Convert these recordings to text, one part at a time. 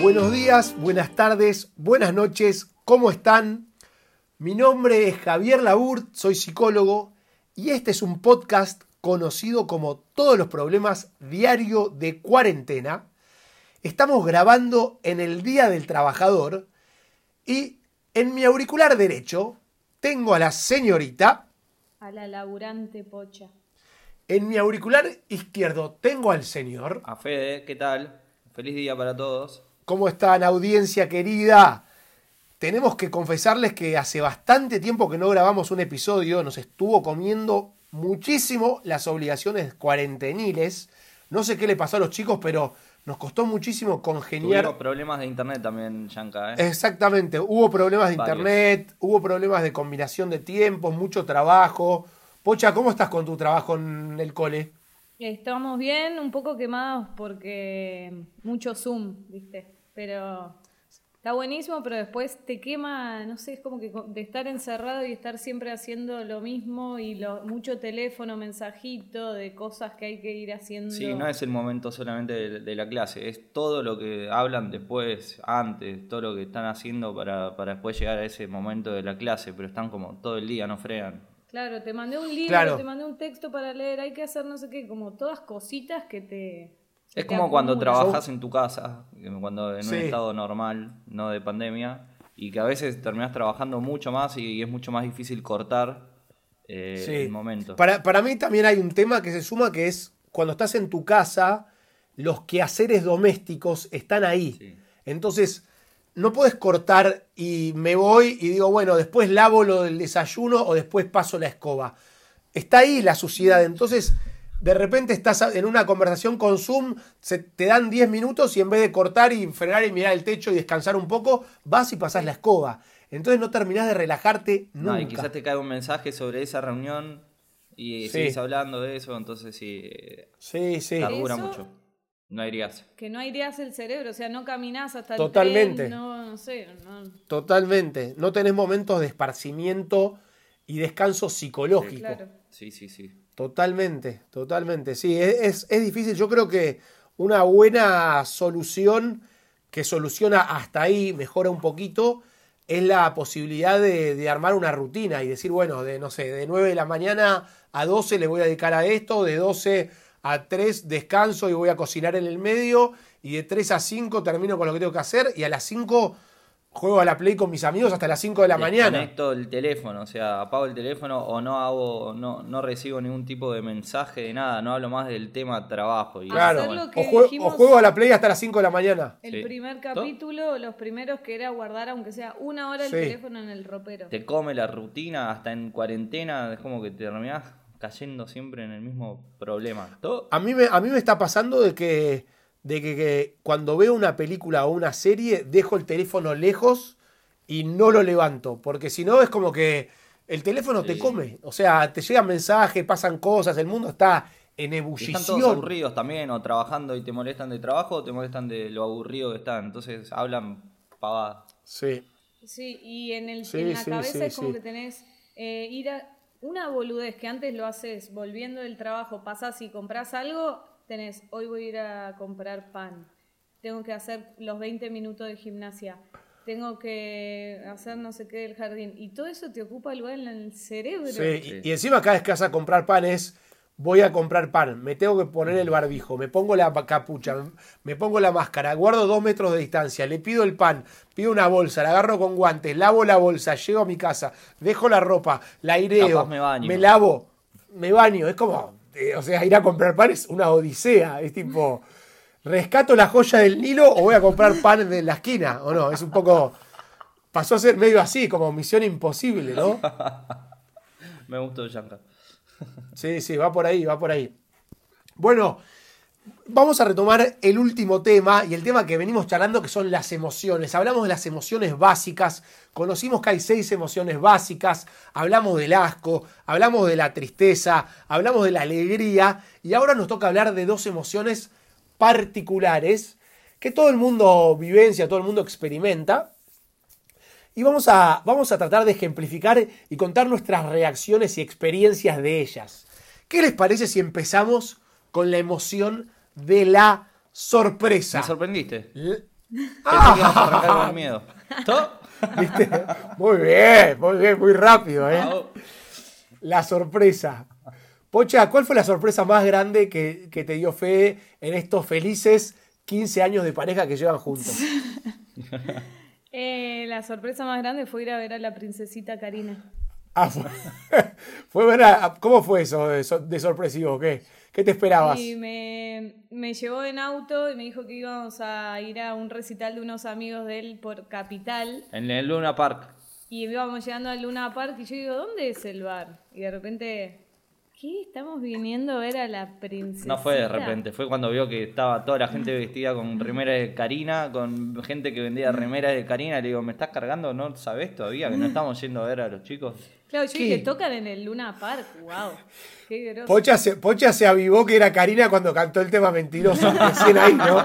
Buenos días, buenas tardes, buenas noches, ¿cómo están? Mi nombre es Javier Laurt, soy psicólogo y este es un podcast conocido como Todos los problemas diario de cuarentena. Estamos grabando en el Día del Trabajador y en mi auricular derecho tengo a la señorita. A la laburante pocha. En mi auricular izquierdo tengo al señor. A Fede, ¿qué tal? Feliz día para todos. ¿Cómo están, audiencia querida? Tenemos que confesarles que hace bastante tiempo que no grabamos un episodio, nos estuvo comiendo muchísimo las obligaciones cuarenteniles. No sé qué le pasó a los chicos, pero nos costó muchísimo congeniar. Hubo problemas de internet también, Yanka. ¿eh? Exactamente, hubo problemas de internet, hubo problemas de combinación de tiempos, mucho trabajo. Pocha, ¿cómo estás con tu trabajo en el cole? Estamos bien, un poco quemados porque mucho Zoom, ¿viste? pero está buenísimo, pero después te quema, no sé, es como que de estar encerrado y estar siempre haciendo lo mismo y lo, mucho teléfono, mensajito, de cosas que hay que ir haciendo. Sí, no es el momento solamente de, la clase, es todo lo que hablan después, antes, todo lo que están haciendo para, para después llegar a ese momento de la clase, pero están como todo el día, no frean. Claro, te mandé un libro, te mandé un texto para leer, hay que hacer no sé qué, como todas cositas que te es como cuando trabajas en tu casa, cuando en un estado normal, no de pandemia, y que a veces terminas trabajando mucho más y es mucho más difícil cortar eh, el momento. Para, para mí también hay un tema que se suma que es cuando estás en tu casa, los quehaceres domésticos están ahí. Entonces, no puedes cortar y me voy y digo, bueno, después lavo lo del desayuno o después paso la escoba. Está ahí la suciedad. Entonces, de repente estás en una conversación con Zoom, se, te dan 10 minutos y en vez de cortar y frenar y mirar el techo y descansar un poco, vas y pasas la escoba. Entonces no terminás de relajarte nunca. No, y quizás te cae un mensaje sobre esa reunión y sigues hablando de eso, entonces sí. Sí, sí. Dura mucho. No irías. Que no irías el cerebro, o sea, no caminás hasta el Totalmente. no, no sé. Totalmente. No tenés momentos de esparcimiento y descanso psicológico. Sí, sí, sí. Totalmente, totalmente. Sí, es, es, difícil. Yo creo que una buena solución que soluciona hasta ahí, mejora un poquito, es la posibilidad de, armar una rutina y decir, bueno, de no sé, de 9 de la mañana a 12 le voy a dedicar a esto, de 12 a 3 descanso y voy a cocinar en el medio, y de 3 a 5 termino con lo que tengo que hacer, y a las 5 juego a la Play con mis amigos hasta las 5 de la mañana. Conecto el teléfono, o sea, apago el teléfono o no hago, no, no recibo ningún tipo de mensaje de nada, no hablo más del tema trabajo. Y claro, o, juego, a la Play hasta las 5 de la mañana. El primer capítulo, los primeros que era guardar, aunque sea una hora el teléfono en el ropero. Te come la rutina, hasta en cuarentena, es como que te terminás cayendo siempre en el mismo problema. A, mí me, a mí me está pasando de que de que, cuando veo una película o una serie dejo el teléfono lejos y no lo levanto, porque si no es como que el teléfono te come, o sea, te llegan mensajes, pasan cosas, el mundo está en ebullición. están todos aburridos también, o trabajando y te molestan de trabajo, o te molestan de lo aburrido que están, entonces hablan pavadas. Sí. Sí, y en, el, en la cabeza es como que tenés eh, ir a una boludez que antes lo haces volviendo del trabajo, pasás y compras algo, tenés, hoy voy a ir a comprar pan, tengo que hacer los 20 minutos de gimnasia, tengo que hacer no sé qué del jardín, y todo eso te ocupa lugar en el cerebro. Sí, y, encima cada vez que vas a comprar pan es, voy a comprar pan, me tengo que poner el barbijo, me pongo la capucha, me pongo la máscara, guardo dos metros de distancia, le pido el pan, pido una bolsa, la agarro con guantes, lavo la bolsa, llego a mi casa, dejo la ropa, la aireo, me lavo, me baño, es como eh, o sea, ir a comprar pan es una odisea. Es tipo, ¿rescato la joya del Nilo o voy a comprar pan de la esquina? ¿O no? Es un poco. Pasó a ser medio así, como misión imposible, ¿no? Me gustó Yanka. Sí, sí, va por ahí, va por ahí. Bueno, vamos a retomar el último tema y el tema que venimos charlando que son las emociones. Hablamos de las emociones básicas, conocimos que hay seis emociones básicas, hablamos del asco, hablamos de la tristeza, hablamos de la alegría y ahora nos toca hablar de dos emociones particulares que todo el mundo vivencia, todo el mundo experimenta. Y vamos a, vamos a tratar de ejemplificar y contar nuestras reacciones y experiencias de ellas. ¿Qué les parece si empezamos con la emoción de la sorpresa? Me sorprendiste. ¡Ah! con miedo. ¿Todo? ¿Viste? Muy bien, muy bien, muy rápido, ¿eh? La sorpresa. Pocha, ¿cuál fue la sorpresa más grande que, te dio fe en estos felices 15 años de pareja que llevan juntos? Eh, la sorpresa más grande fue ir a ver a la princesita Karina. Ah, fue, ¿Cómo fue eso de, sorpresivo? ¿Qué? ¿Qué te esperabas? Y me, me, llevó en auto y me dijo que íbamos a ir a un recital de unos amigos de él por Capital. En el Luna Park. Y íbamos llegando al Luna Park y yo digo, ¿dónde es el bar? Y de repente ¿Qué? Estamos viniendo a ver a la princesa. No fue de repente, fue cuando vio que estaba toda la gente vestida con remeras de Karina, con gente que vendía remeras de Karina. Le digo, ¿me estás cargando? ¿No sabes todavía que no estamos yendo a ver a los chicos? Claro, yo dije, tocan en el Luna Park, wow. Qué groso. Pocha se, Pocha se avivó que era Karina cuando cantó el tema Mentiroso, recién ahí, ¿no?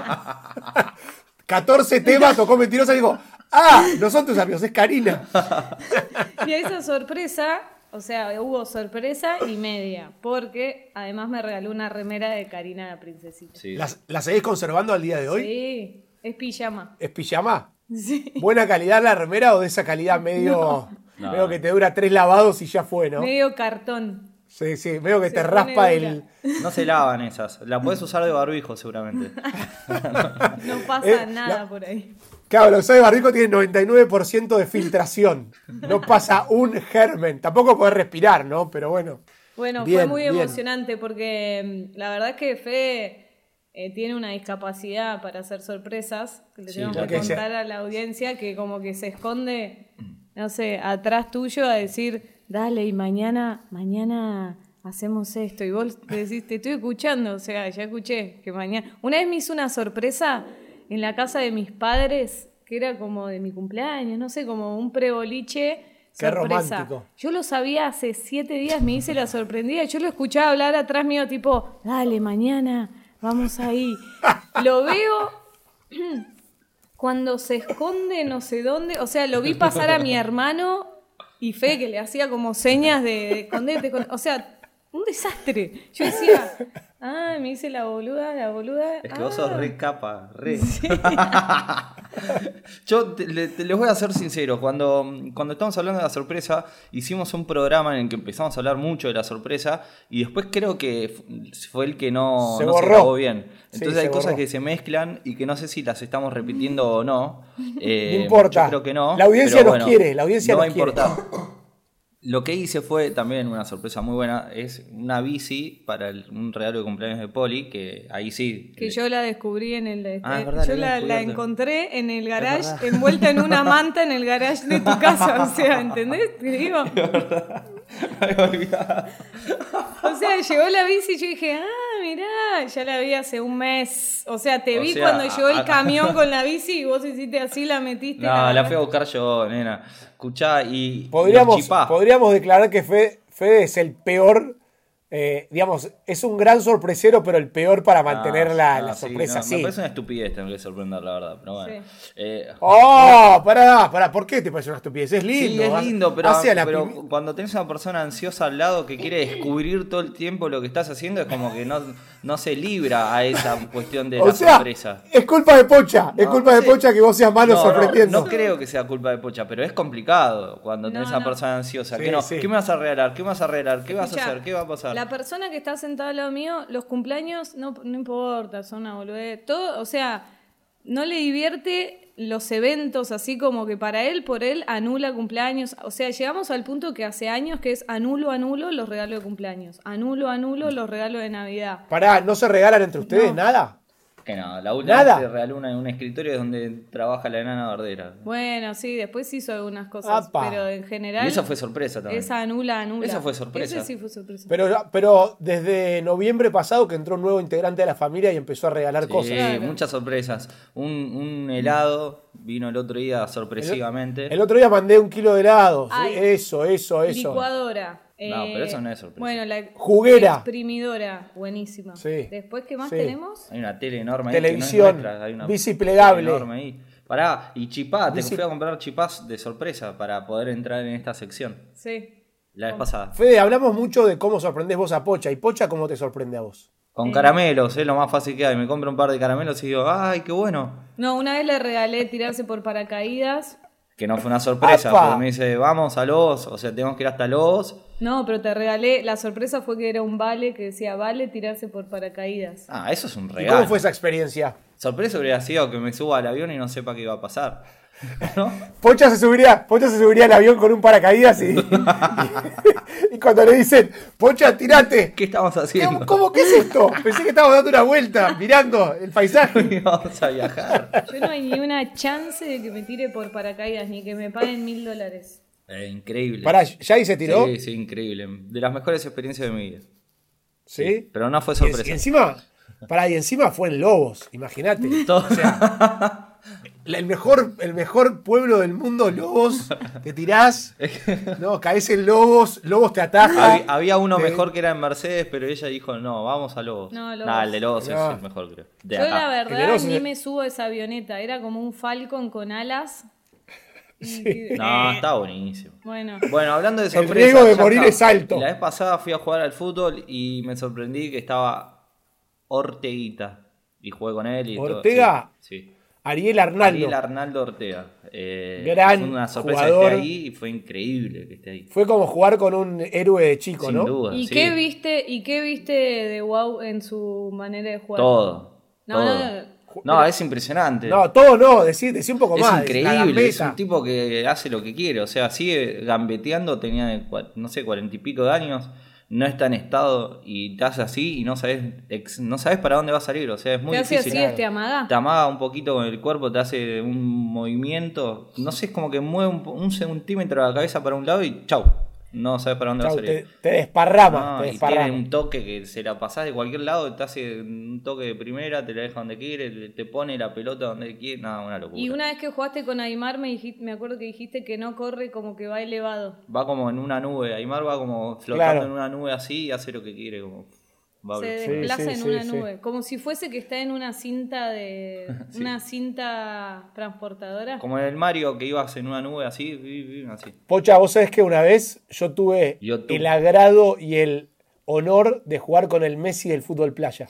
14 temas tocó Mentirosa y digo, ah, no son tus amigos, es Karina. y a esa sorpresa o sea, hubo sorpresa y media, porque además me regaló una remera de Karina la Princesita. ¿La, seguís conservando al día de hoy? Sí, es pijama. ¿Es pijama? Sí. ¿Buena calidad la remera o de esa calidad medio, medio que te dura tres lavados y ya fue, no? Medio cartón. Sí, sí, veo que te raspa el. No se lavan esas. La puedes usar de barbijo, seguramente. no pasa eh, nada por ahí. Claro, los de barrico tienen 99% de filtración. No pasa un germen. Tampoco podés respirar, ¿no? Pero bueno. Bueno, fue muy emocionante porque mm, la verdad es que Fe eh, tiene una discapacidad para hacer sorpresas. Que le tenemos que contar a la audiencia que como que se esconde, no sé, atrás tuyo a decir, dale, y mañana, mañana hacemos esto. Y vos decís, te estoy escuchando, o sea, ya escuché que mañana. Una vez me hizo una sorpresa en la casa de mis padres, que era como de mi cumpleaños, no sé, como un preboliche. Qué romántico. Yo lo sabía hace siete días, me hice la sorprendida. Yo lo escuchaba hablar atrás mío, tipo, dale, mañana, vamos ahí. lo veo cuando se esconde no sé dónde. O sea, lo vi pasar a mi hermano y Fe, que le hacía como señas de, esconderte. O sea, un desastre. Yo decía, Ah, me hice la boluda, la boluda. Es que vos sos re ah. capa, re. Yo les voy a ser sincero, cuando, cuando estamos hablando de la sorpresa, hicimos un programa en el que empezamos a hablar mucho de la sorpresa y después creo que fue el que no se, no bien. Entonces hay cosas que se mezclan y que no sé si las estamos repitiendo o no. Eh, no importa. Yo creo que no. La audiencia nos quiere, la audiencia no nos va a importar. Lo que hice fue también una sorpresa muy buena, es una bici para un regalo de cumpleaños de Poli, que ahí sí. Que yo la descubrí en el... Ah, yo la, encontré en el garage, envuelta en una manta en el garage de tu casa, o sea, ¿entendés? Te digo. o sea, llegó la bici y yo dije, ah, mirá, ya la vi hace un mes. O sea, te vi cuando llegó el camión con la bici y vos hiciste así, la metiste. No, la, fui a buscar yo, nena. Y. Podríamos, podríamos declarar que Fede es el peor eh, digamos, es un gran sorpresero, pero el peor para mantener la, sorpresa. Sí, Me parece una estupidez tener que sorprender, la verdad. Pero bueno. Eh, ¡Oh! Pará, pará. ¿Por qué te parece una estupidez? Es lindo. Sí, es lindo, pero, pero cuando tenés una persona ansiosa al lado que quiere descubrir todo el tiempo lo que estás haciendo, es como que no, no se libra a esa cuestión de la sorpresa. Es culpa de Pocha. es culpa de Pocha que vos seas malo sorprendiendo. No, creo que sea culpa de Pocha, pero es complicado cuando tenés una persona ansiosa. ¿Qué me vas a regalar? ¿Qué me vas a regalar? ¿Qué vas a hacer? ¿Qué va a pasar? La persona que está sentada al lado mío, los cumpleaños no, no importa, son una boludez. Todo, o sea, no le divierte los eventos así como que para él, por él, anula cumpleaños. O sea, llegamos al punto que hace años que es anulo, anulo los regalos de cumpleaños. Anulo, anulo los regalos de Navidad. Pará, ¿no se regalan entre ustedes nada? Que no, la última vez regaló una, un escritorio donde trabaja la enana Bardera. Bueno, sí, después hizo algunas cosas, pero en general... Y esa fue sorpresa también. Esa anula, anula. Esa fue sorpresa. Esa sí fue sorpresa. Pero, pero desde noviembre pasado que entró un nuevo integrante de la familia y empezó a regalar cosas. Sí, muchas sorpresas. Un, un, helado vino el otro día sorpresivamente. El, otro día mandé un kilo de helado. Eso, eso, eso. Licuadora. No, pero eso no es sorpresa. Bueno, la juguera. Exprimidora, buenísima. Sí. Después, ¿qué más tenemos? Hay una tele enorme ahí. Televisión, hay una bici plegable. Enorme ahí. Pará, y chipá, te fui a comprar chipás de sorpresa para poder entrar en esta sección. Sí. La vez pasada. Fede, hablamos mucho de cómo sorprendés vos a Pocha. ¿Y Pocha cómo te sorprende a vos? Con caramelos, es lo más fácil que hay. Me compro un par de caramelos y digo, ¡ay, qué bueno! No, una vez le regalé tirarse por paracaídas. Que no fue una sorpresa, porque me dice, vamos a los, o sea, tenemos que ir hasta los. No, pero te regalé, la sorpresa fue que era un vale que decía, vale tirarse por paracaídas. Ah, eso es un regalo. cómo fue esa experiencia? Sorpresa hubiera sido que me suba al avión y no sepa qué iba a pasar. Pocha se subiría, Pocha se subiría al avión con un paracaídas y, y, cuando le dicen, Pocha, tirate. ¿Qué estamos haciendo? ¿Cómo, qué es esto? Pensé que estábamos dando una vuelta, mirando el paisaje. Vamos a viajar. Yo no hay ni una chance de que me tire por paracaídas, ni que me paguen mil dólares. Eh, increíble. Pará, ¿ya se tiró? Sí, sí, increíble. De las mejores experiencias de mi vida. ¿Sí? pero no fue sorpresa. Y, encima, pará, y encima fue en Lobos, imagínate. O sea, el mejor, el mejor pueblo del mundo, Lobos, te tirás, no, caes en Lobos, Lobos te ataja. Había, uno mejor que era en Mercedes, pero ella dijo, no, vamos a Lobos. No, Lobos. el de Lobos es el mejor, creo. Yo la verdad ni me subo a esa avioneta, era como un Falcon con alas. No, está buenísimo. Bueno. bueno, hablando de sorpresa. El riesgo de morir es alto. La vez pasada fui a jugar al fútbol y me sorprendí que estaba Orteguita. Y jugué con él y ¿Ortega? sí. Ariel Arnaldo. Ariel Arnaldo Ortega. Eh, Gran fue una sorpresa jugador. que esté ahí y fue increíble que esté ahí. Fue como jugar con un héroe de chico, Sin ¿no? Duda, ¿Y, qué viste, ¿Y qué viste de Wow en su manera de jugar? Todo. No, no, no, es impresionante. No, todo no, decir, decir un poco más. Es increíble, es un tipo que hace lo que quiere. O sea, sigue gambeteando, tenía, no sé, cuarenta y pico de años no está en estado y te hace así y no sabes, no sabes para dónde va a salir. O sea, es muy ¿Te hace así, te amaga? Te amaga un poquito con el cuerpo, te hace un movimiento. No sé, es como que mueve un, un centímetro la cabeza para un lado y chau no sabes para dónde va a salir. Te, desparrama. te desparrama. Y tiene un toque que se la pasás de cualquier lado, te hace un toque de primera, te la deja donde quiere, te pone la pelota donde quiere, nada, una locura. Y una vez que jugaste con Aymar me, me acuerdo que dijiste que no corre como que va elevado. Va como en una nube, Aymar va como flotando en una nube así y hace lo que quiere, como se desplaza en una nube, como si fuese que está en una cinta de una cinta transportadora. Como en el Mario que ibas en una nube así, así. Pocha, vos sabés que una vez yo tuve el agrado y el honor de jugar con el Messi del fútbol playa.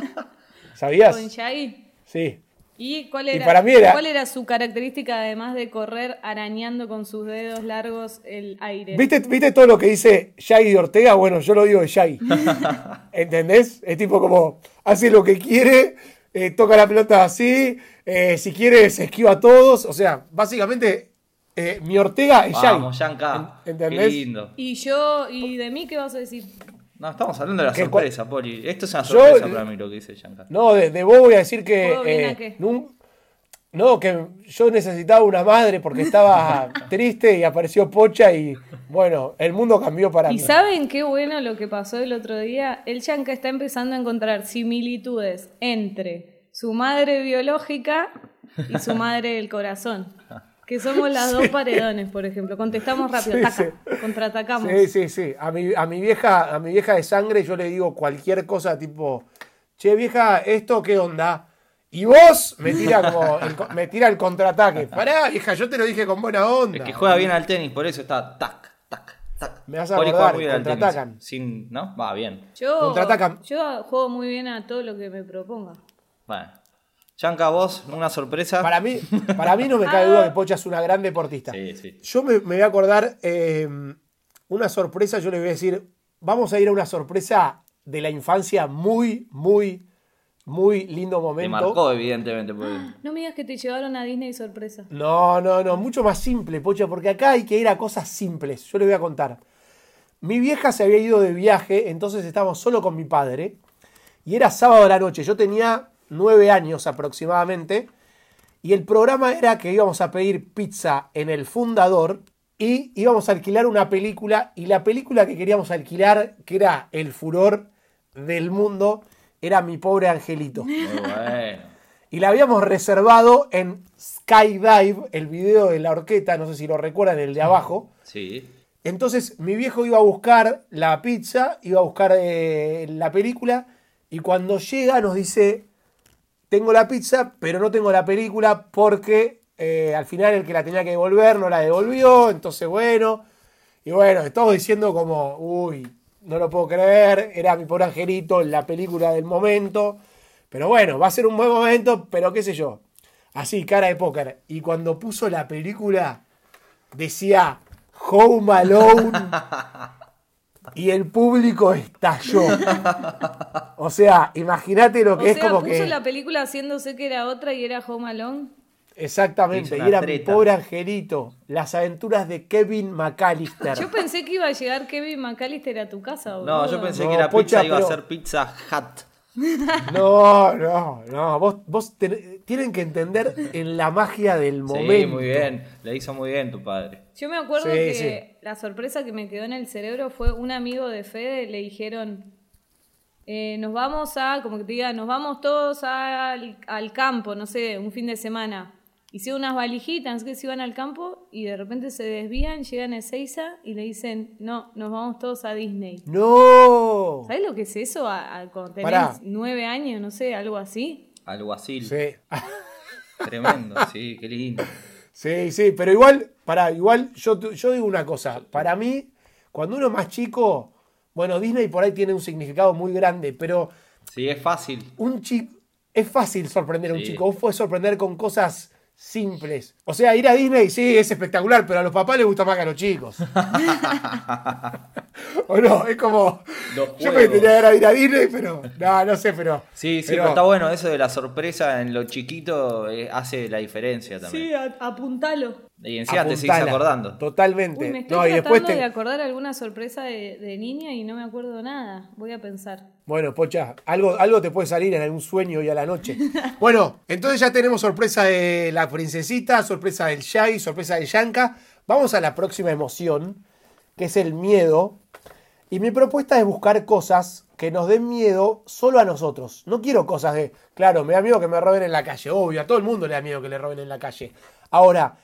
¿Sabías? ¿Con Shaggy? Sí. ¿Y cuál era, cuál era su característica además de correr arañando con sus dedos largos el aire? ¿Viste, ¿viste todo lo que dice Shaggy de Ortega? Bueno, yo lo digo de Shaggy. ¿Entendés? Es tipo como hace lo que quiere, eh, toca la pelota así, eh, si quiere se esquiva a todos. O sea, básicamente eh, mi Ortega es Shaggy. Vamos, ¿Entendés? Qué lindo. ¿Y yo, y de mí qué vas a decir? No, estamos hablando de la sorpresa, Poli. Esto es una sorpresa para mí lo que dice Shankar. No, de, vos voy a decir que. Eh, no, que yo necesitaba una madre porque estaba triste y apareció Pocha y bueno, el mundo cambió para mí. ¿Y saben qué bueno lo que pasó el otro día? El Yanka está empezando a encontrar similitudes entre su madre biológica y su madre del corazón. Que somos las dos paredones, por ejemplo. Contestamos rápido, taca, contraatacamos. Sí, sí, sí. A mi, a mi vieja, a mi vieja de sangre yo le digo cualquier cosa tipo, che vieja, ¿esto qué onda? Y vos me tira como el, me tira el contraataque. Pará, vieja, yo te lo dije con buena onda. Es que juega bien al tenis, por eso está tac, tac, tac. Me vas a acordar, contraatacan. Sin, ¿no? Va bien. Yo, yo juego muy bien a todo lo que me proponga. Bueno. Chanca, vos, una sorpresa. Para mí, para mí no me cabe duda que Pocha es una gran deportista. Sí, sí. Yo me, voy a acordar em, una sorpresa, yo le voy a decir, vamos a ir a una sorpresa de la infancia muy, muy, muy lindo momento. Te marcó, evidentemente. No me digas que te llevaron a Disney sorpresa. No, no, no, mucho más simple, Pocha, porque acá hay que ir a cosas simples. Yo le voy a contar. Mi vieja se había ido de viaje, entonces estábamos solo con mi padre. Y era sábado de la noche. Yo tenía nueve años aproximadamente, y el programa era que íbamos a pedir pizza en el fundador y íbamos a alquilar una película, y la película que queríamos alquilar, que era el furor del mundo, era Mi pobre angelito. Y la habíamos reservado en Skydive, el video de la orquesta, no sé si lo recuerdan, el de abajo. Sí. Entonces mi viejo iba a buscar la pizza, iba a buscar eh, la película, y cuando llega nos dice, tengo la pizza, pero no tengo la película porque eh, al final el que la tenía que devolver no la devolvió, entonces bueno. Y bueno, todos diciendo como, uy, no lo puedo creer, era mi pobre angelito, la película del momento. Pero bueno, va a ser un buen momento, pero qué sé yo. Así, cara de póker. Y cuando puso la película, decía Home Alone. y el público estalló. O sea, imagínate lo que es como puso la película haciéndose que era otra y era Home Alone. Exactamente, y era mi pobre angelito. Las aventuras de Kevin McAllister. Yo pensé que iba a llegar Kevin McAllister a tu casa. No, yo pensé que era pizza, iba a ser Pizza Hut. No, no, no. Vos, vos tienen que entender en la magia del momento. Sí, muy bien. Le hizo muy bien tu padre. Yo me acuerdo que la sorpresa que me quedó en el cerebro fue un amigo de Fede, le dijeron, eh, nos vamos a, como que te diga, nos vamos todos al, al campo, no sé, un fin de semana. Hicieron unas valijitas, que se iban al campo y de repente se desvían, llegan a Ezeiza y le dicen, no, nos vamos todos a Disney. ¡No! ¿Sabes lo que es eso a, cuando tenés nueve años, no sé, algo así? Algo así. Sí. Tremendo, sí, qué lindo. Sí, sí, pero igual, para, igual yo, yo digo una cosa, para mí, cuando uno es más chico, bueno, Disney por ahí tiene un significado muy grande, pero... Sí, es fácil. Un chico, es fácil sorprender a un chico, vos puedes sorprender con cosas simples. O sea, ir a Disney sí es espectacular, pero a los papás les gusta más que a los chicos. o no, es como. Yo me tenía ir a Disney, pero. No, no sé, pero. Sí, sí, pero, está bueno. Eso de la sorpresa en lo chiquito eh, hace la diferencia también. Sí, apuntalo. Y encima te sigues acordando. Totalmente. me estoy tratando de acordar alguna sorpresa de, niña y no me acuerdo nada. Voy a pensar. Bueno, Pocha, algo, algo te puede salir en algún sueño y a la noche. bueno, entonces ya tenemos sorpresa de la princesita, sorpresa del Shaggy, sorpresa del Yanka. Vamos a la próxima emoción, que es el miedo. Y mi propuesta es buscar cosas que nos den miedo solo a nosotros. No quiero cosas de, claro, me da miedo que me roben en la calle. Obvio, a todo el mundo le da miedo que le roben en la calle. Ahora,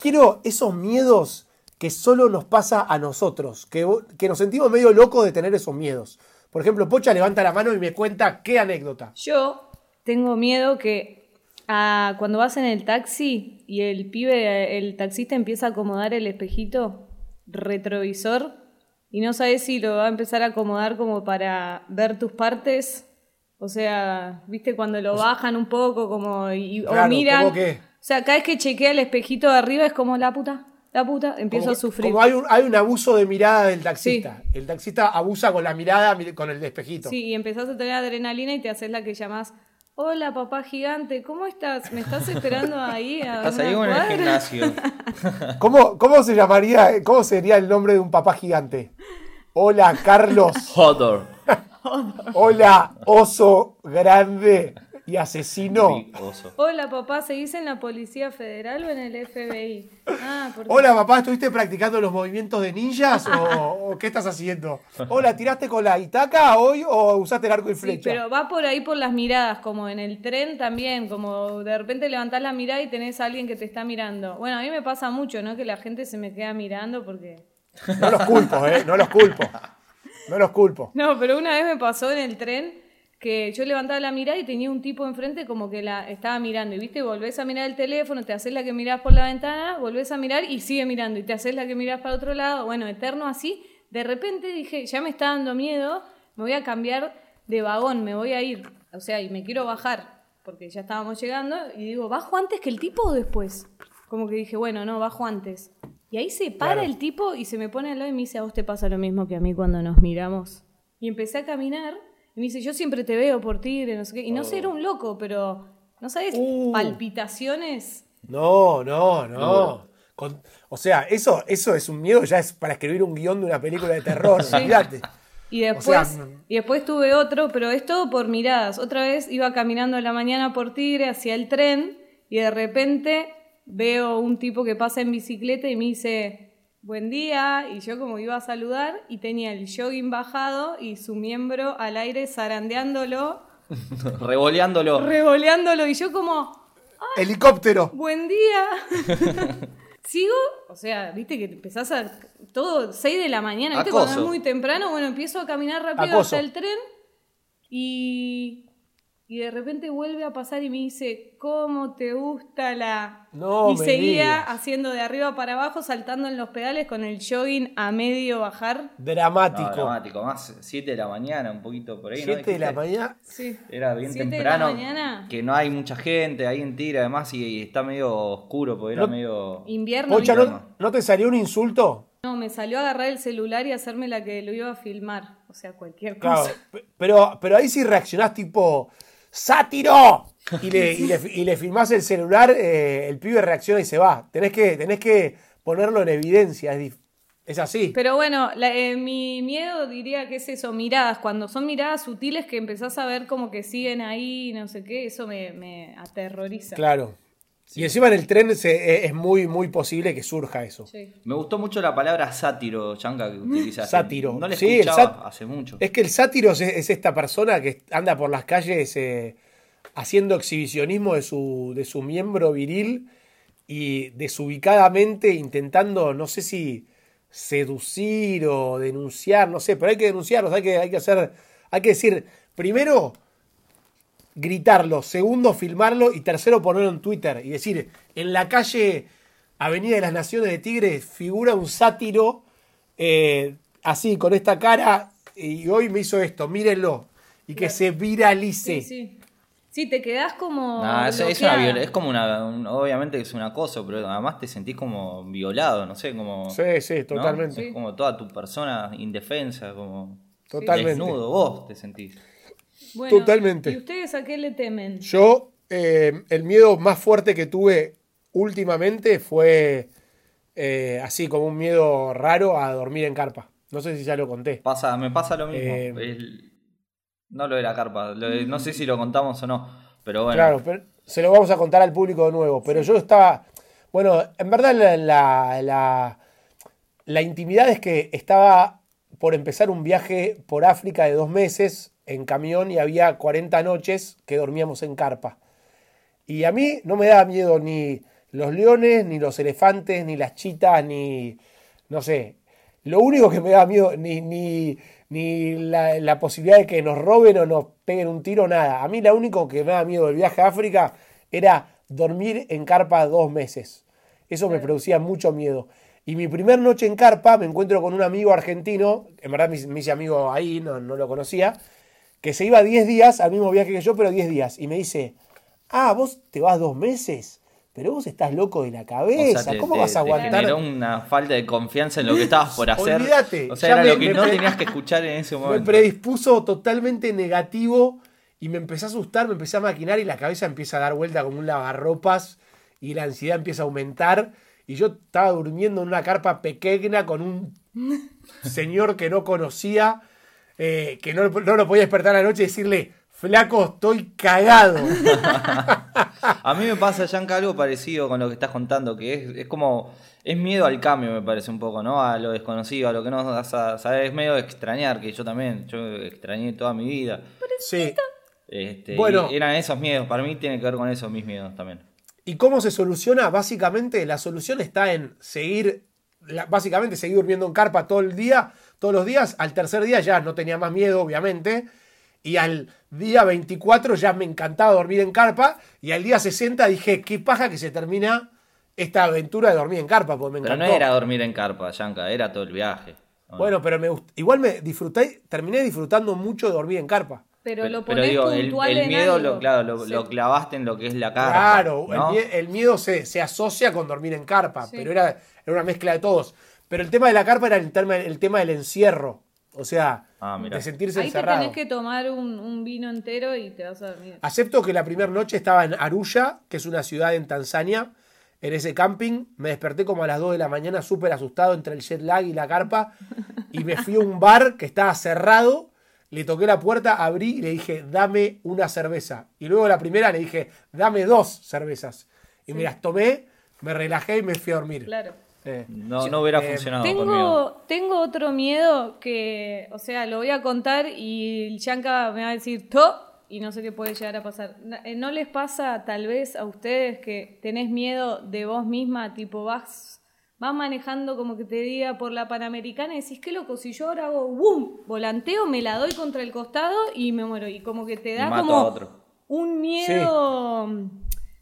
quiero esos miedos que solo nos pasa a nosotros, que, que nos sentimos medio locos de tener esos miedos. Por ejemplo, Pocha levanta la mano y me cuenta qué anécdota. Yo tengo miedo que ah, cuando vas en el taxi y el pibe, el taxista empieza a acomodar el espejito retrovisor y no sabes si lo va a empezar a acomodar como para ver tus partes. O sea, viste cuando lo bajan un poco como y, o miran. O sea, cada vez que chequea el espejito de arriba es como la puta, la puta, empiezo a sufrir. Como hay un, hay un abuso de mirada del taxista. El taxista abusa con la mirada, con el espejito. Sí, y empezás a tener adrenalina y te haces la que llamás. Hola, papá gigante, ¿cómo estás? ¿Me estás esperando ahí? A estás ahí en el gimnasio. ¿Cómo, ¿Cómo se llamaría, cómo sería el nombre de un papá gigante? Hola, Carlos. Hodor. Hola, oso grande y asesino. Hola papá, ¿seguís en la Policía Federal o en el FBI? Ah, Hola papá, ¿estuviste practicando los movimientos de ninjas o, qué estás haciendo? Hola, ¿tiraste con la Itaca hoy o usaste el arco y flecha? Sí, pero va por ahí por las miradas, como en el tren también, como de repente levantás la mirada y tenés a alguien que te está mirando. Bueno, a mí me pasa mucho, ¿no? Que la gente se me queda mirando porque... No los culpo, ¿eh? No los culpo. No los culpo. No, pero una vez me pasó en el tren que yo levantaba la mirada y tenía un tipo enfrente como que la estaba mirando. Y viste, volvés a mirar el teléfono, te haces la que mirás por la ventana, volvés a mirar y sigue mirando. Y te haces la que mirás para otro lado. Bueno, eterno así. De repente dije, ya me está dando miedo, me voy a cambiar de vagón, me voy a ir. O sea, y me quiero bajar, porque ya estábamos llegando. Y digo, ¿bajo antes que el tipo o después? Como que dije, bueno, no, bajo antes. Y ahí se para el tipo y se me pone al lado y me dice, a vos te pasa lo mismo que a mí cuando nos miramos. Y empecé a caminar y me dice, yo siempre te veo por Tigre, no sé qué. Y no sé, era un loco, pero, ¿no sabes? Uh. Palpitaciones. No, no, no. o sea, eso, eso es un miedo, ya es para escribir un guion de una película de terror, fíjate. Y después, y después tuve otro, pero es todo por miradas. Otra vez iba caminando en la mañana por Tigre hacia el tren y de repente veo un tipo que pasa en bicicleta y me dice, buen día, y yo como iba a saludar y tenía el jogging bajado y su miembro al aire zarandeándolo. Revoleándolo. Revoleándolo y yo como... Helicóptero. Buen día. Sigo, o sea, viste que empezás a... Todo 6 de la mañana, ¿viste? Cuando es muy temprano, bueno, empiezo a caminar rápido hasta el tren y... y de repente vuelve a pasar y me dice, ¿cómo te gusta la...? No, y seguía haciendo de arriba para abajo, saltando en los pedales con el jogging a medio bajar. Dramático. dramático, más 7 de la mañana, un poquito por ahí. 7 de la mañana. Sí. Era bien temprano. De la mañana. Que no hay mucha gente ahí en Tira, además, y, está medio oscuro, porque era medio... Invierno. ¿no, te salió un insulto? No, me salió a agarrar el celular y hacerme la que lo iba a filmar. O sea, cualquier cosa. pero, pero ahí sí reaccionás tipo ¡Sátiro! Y le, y le, filmás el celular, eh, el pibe reacciona y se va. Tenés que, tenés que ponerlo en evidencia, es, así. Pero bueno, eh, mi miedo diría que es eso, miradas. Cuando son miradas sutiles que empezás a ver como que siguen ahí, no sé qué, eso me, aterroriza. Claro. Y encima en el tren e, es muy, muy posible que surja eso. Me gustó mucho la palabra sátiro, Chanca, que utilizaste. Sátiro. No le escuchaba hace mucho. Es que el sátiro es, esta persona que anda por las calles eh, haciendo exhibicionismo de su, de su miembro viril y desubicadamente intentando, no sé si seducir o denunciar, no sé, pero hay que denunciarlos, hay que, hay que hacer, hay que decir, primero gritarlo, segundo filmarlo y tercero ponerlo en Twitter y decir, en la calle Avenida de las Naciones de Tigre figura un sátiro eh, así, con esta cara, y hoy me hizo esto, mírenlo, y que se viralice. Sí, sí. te quedás como. es, es, como una, Obviamente es un acoso, pero además te sentís como violado, no sé, como. Sí, sí, totalmente. Es como toda tu persona indefensa, como. Totalmente. Desnudo, vos te sentís. Totalmente. ¿Y ustedes a qué le temen? Yo, eh, el miedo más fuerte que tuve últimamente fue eh, así como un miedo raro a dormir en carpa. No sé si ya lo conté. Pasa, me pasa lo mismo. Eh, no lo de la carpa. no sé si lo contamos o no. Pero bueno. Claro, pero se lo vamos a contar al público de nuevo. Pero yo estaba. Bueno, en verdad la, la, la intimidad es que estaba por empezar un viaje por África de dos meses en camión y había 40 noches que dormíamos en carpa. Y a mí no me daba miedo ni los leones, ni los elefantes, ni las chitas, ni, no sé, lo único que me daba miedo, ni, ni, ni la, posibilidad de que nos roben o nos peguen un tiro, nada. A mí lo único que me daba miedo del viaje a África era dormir en carpa dos meses. Eso me producía mucho miedo. Y mi primer noche en carpa me encuentro con un amigo argentino, en verdad me, hice amigo ahí, no, no lo conocía, que se iba 10 días al mismo viaje que yo, pero 10 días. Y me dice, ah, vos te vas dos meses, pero vos estás loco de la cabeza, ¿cómo vas a aguantar? Te una falta de confianza en lo que estabas por hacer. Olvídate. O sea, era lo que no tenías que escuchar en ese momento. Me predispuso totalmente negativo y me empecé a asustar, me empecé a maquinar y la cabeza empieza a dar vuelta como un lavarropas y la ansiedad empieza a aumentar. Y yo estaba durmiendo en una carpa pequeña con un señor que no conocía eh, que no, no, lo podía despertar a la noche y decirle, flaco, estoy cagado. a mí me pasa, Yanka, algo parecido con lo que estás contando, que es, como, es miedo al cambio, me parece un poco, ¿no? A lo desconocido, a lo que no vas a saber, es medio de extrañar, que yo también, yo extrañé toda mi vida. Sí. Este, bueno, eran esos miedos, para mí tiene que ver con esos mis miedos también. ¿Y cómo se soluciona? Básicamente la solución está en seguir, básicamente seguir durmiendo en carpa todo el día, todos los días. Al tercer día ya no tenía más miedo, obviamente. Y al día 24 ya me encantaba dormir en carpa. Y al día 60 dije, qué paja que se termina esta aventura de dormir en carpa. Porque me encantó. Pero no era dormir en carpa, Yanka, era todo el viaje. Bueno, pero me igual me disfruté, terminé disfrutando mucho de dormir en carpa. Pero, lo pones pero digo, el, miedo lo, claro, lo, clavaste en lo que es la carpa. Claro, el, miedo se, se, asocia con dormir en carpa, pero era, era una mezcla de todos. Pero el tema de la carpa era el tema, el tema del encierro. O sea, ah, de sentirse encerrado. Ahí tenés que tomar un, vino entero y te vas a dormir. Acepto que la primera noche estaba en Arusha, que es una ciudad en Tanzania, en ese camping. Me desperté como a las 2 de la mañana súper asustado entre el jet lag y la carpa. Y me fui a un bar que estaba cerrado. Le toqué la puerta, abrí y le dije, dame una cerveza. Y luego la primera le dije, dame dos cervezas. Y me las tomé, me relajé y me fui a dormir. Claro no, no hubiera eh, funcionado. Tengo, tengo otro miedo que, o sea, lo voy a contar y el Yanka me va a decir to y no sé qué puede llegar a pasar. Eh, ¿No les pasa tal vez a ustedes que tenés miedo de vos misma, tipo vas, vas manejando como que te diga por la Panamericana y decís, qué loco, si yo ahora hago boom, volanteo, me la doy contra el costado y me muero. Y como que te da como un miedo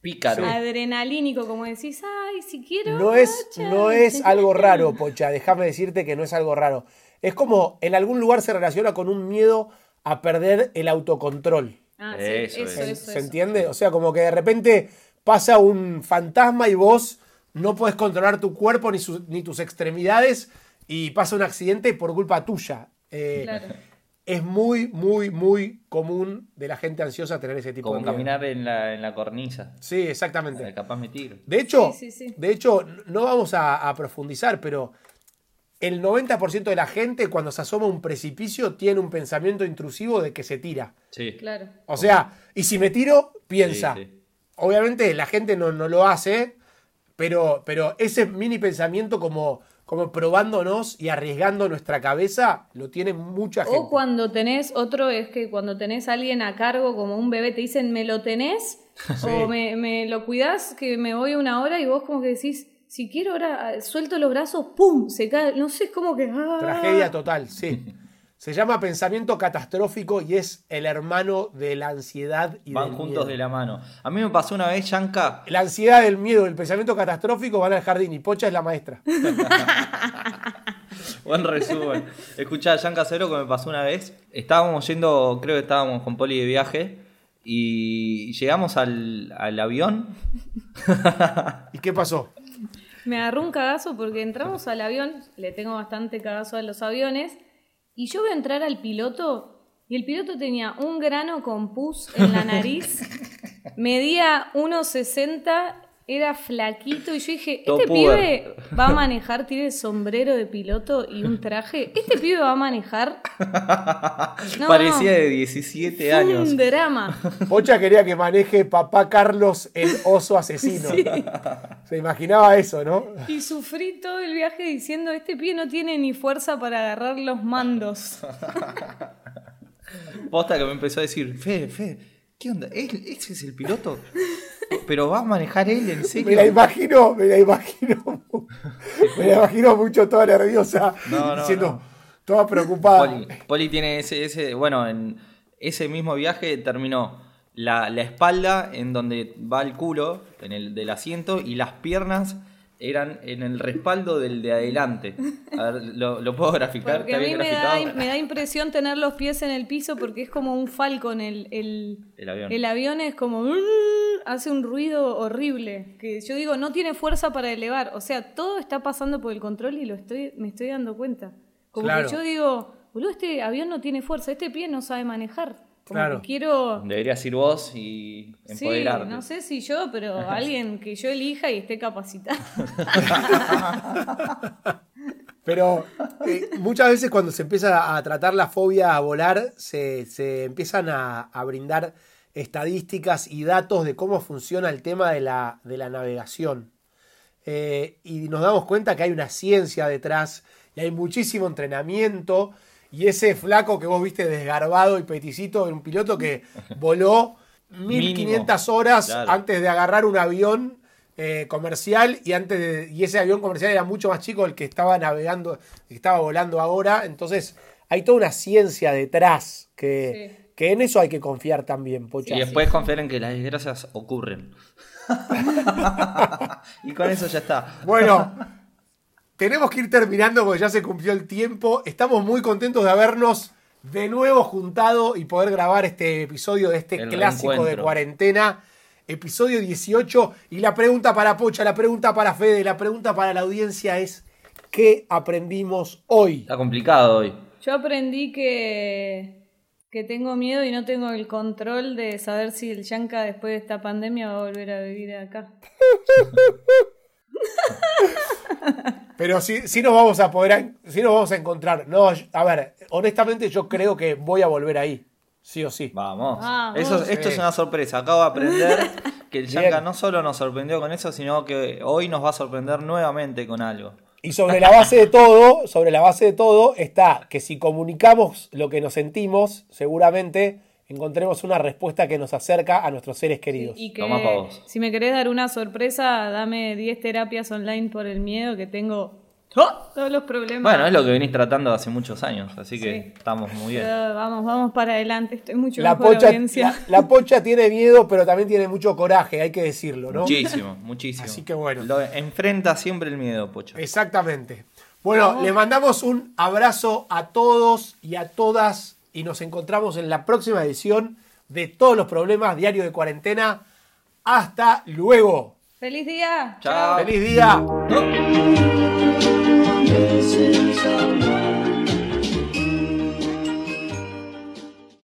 pícaro. Adrenalínico, como decís, ay, si quiero. No es, no es algo raro, Pocha, déjame decirte que no es algo raro. Es como en algún lugar se relaciona con un miedo a perder el autocontrol. Ah, sí, eso, eso, ¿Se entiende? O sea, como que de repente pasa un fantasma y vos no puedes controlar tu cuerpo ni, ni tus extremidades y pasa un accidente por culpa tuya. Eh, es muy, muy, muy común de la gente ansiosa tener ese tipo de de Como caminar en la, en la, cornisa. Sí, exactamente. capaz me tiro. De hecho, de hecho no vamos a, profundizar, pero el 90% de la gente cuando se asoma a un precipicio tiene un pensamiento intrusivo de que se tira. Sí. Claro. O sea, y si me tiro, piensa. Obviamente la gente no, no lo hace, pero, pero ese mini pensamiento como como probándonos y arriesgando nuestra cabeza, lo tiene mucha gente. O cuando tenés, otro es que cuando tenés a alguien a cargo, como un bebé, te dicen, ¿me lo tenés? O me, lo cuidás, que me voy una hora y vos como que decís, si quiero ahora, suelto los brazos, ¡pum! Se cae, no sé, es como que... ¡ah! Tragedia total, sí. Se llama pensamiento catastrófico y es el hermano de la ansiedad y van juntos de la mano. A mí me pasó una vez, Yanka. La ansiedad, el miedo, el pensamiento catastrófico van al jardín y Pocha es la maestra. Buen resumen. Escuchá, Yanka Cero, que me pasó una vez. Estábamos yendo, creo que estábamos con Poli de viaje y llegamos al, al avión. ¿Y qué pasó? Me agarró un cagazo porque entramos al avión, le tengo bastante cagazo a los aviones y yo a entrar al piloto y el piloto tenía un grano con pus en la nariz, medía 1,60, era flaquito y yo dije, este pibe va a manejar, tiene sombrero de piloto y un traje, este pibe va a manejar. Parecía de 17 años. Un drama. Pocha quería que maneje papá Carlos el oso asesino. Se imaginaba eso, ¿no? Y sufrí todo el viaje diciendo, este pie no tiene ni fuerza para agarrar los mandos. Posta que me empezó a decir, Fe, Fe, ¿qué onda? ¿Ese es el piloto? Pero va a manejar él, en serio. Me la imagino, me la imagino. me la imagino mucho toda nerviosa, diciendo, toda preocupada. Poli, tiene ese, ese, bueno, en ese mismo viaje terminó la, espalda en donde va el culo en el del asiento y las piernas eran en el respaldo del de adelante. A ver, ¿lo, puedo graficar? Porque a mí me da, me da, impresión tener los pies en el piso porque es como un falcon. El, el, el avión. el avión es como... Hace un ruido horrible. Que yo digo, no tiene fuerza para elevar. O sea, todo está pasando por el control y lo estoy, me estoy dando cuenta. Como que yo digo, boludo, este avión no tiene fuerza, este pie no sabe manejar claro. quiero. Deberías ir vos y empoderarte. Sí, no sé si yo, pero alguien que yo elija y esté capacitado. pero eh, muchas veces cuando se empieza a tratar la fobia a volar, se, empiezan a, brindar estadísticas y datos de cómo funciona el tema de la, de la navegación. Eh, y nos damos cuenta que hay una ciencia detrás y hay muchísimo entrenamiento y ese flaco que vos viste desgarbado y peticito, un piloto que voló 1500 horas antes de agarrar un avión eh, comercial y antes y ese avión comercial era mucho más chico del que estaba navegando, que estaba volando ahora. Entonces hay toda una ciencia detrás que, que en eso hay que confiar también, Pocha. Y después confiar en que las desgracias ocurren. y con eso ya está. Bueno, tenemos que ir terminando porque ya se cumplió el tiempo. Estamos muy contentos de habernos de nuevo juntado y poder grabar este episodio de este clásico de cuarentena. Episodio 18. Y la pregunta para Pocha, la pregunta para Fede, la pregunta para la audiencia es: ¿qué aprendimos hoy? Está complicado hoy. Yo aprendí que, que tengo miedo y no tengo el control de saber si el Yanka después de esta pandemia va a volver a vivir acá. Pero sí, sí nos vamos a poder, sí nos vamos a encontrar. No, a ver, honestamente yo creo que voy a volver ahí. Sí o sí. Vamos. Eso, Esto es una sorpresa. Acabo de aprender que el Yanka no solo nos sorprendió con eso, sino que hoy nos va a sorprender nuevamente con algo. Y sobre la base de todo, sobre la base de todo está que si comunicamos lo que nos sentimos, seguramente encontremos una respuesta que nos acerca a nuestros seres queridos. y que si me querés dar una sorpresa, dame 10 terapias online por el miedo, que tengo todos los problemas. Bueno, es lo que venís tratando hace muchos años, así que estamos muy bien. vamos, vamos para adelante, estoy mucho la pocha, la, pocha tiene miedo, pero también tiene mucho coraje, hay que decirlo, ¿no? Muchísimo, muchísimo. Así que bueno. Lo enfrenta siempre el miedo, pocha. Exactamente. Bueno, le mandamos un abrazo a todos y a todas y nos encontramos en la próxima edición de Todos los Problemas Diario de Cuarentena. Hasta luego. Feliz día. Chao. Feliz día. No. losing some.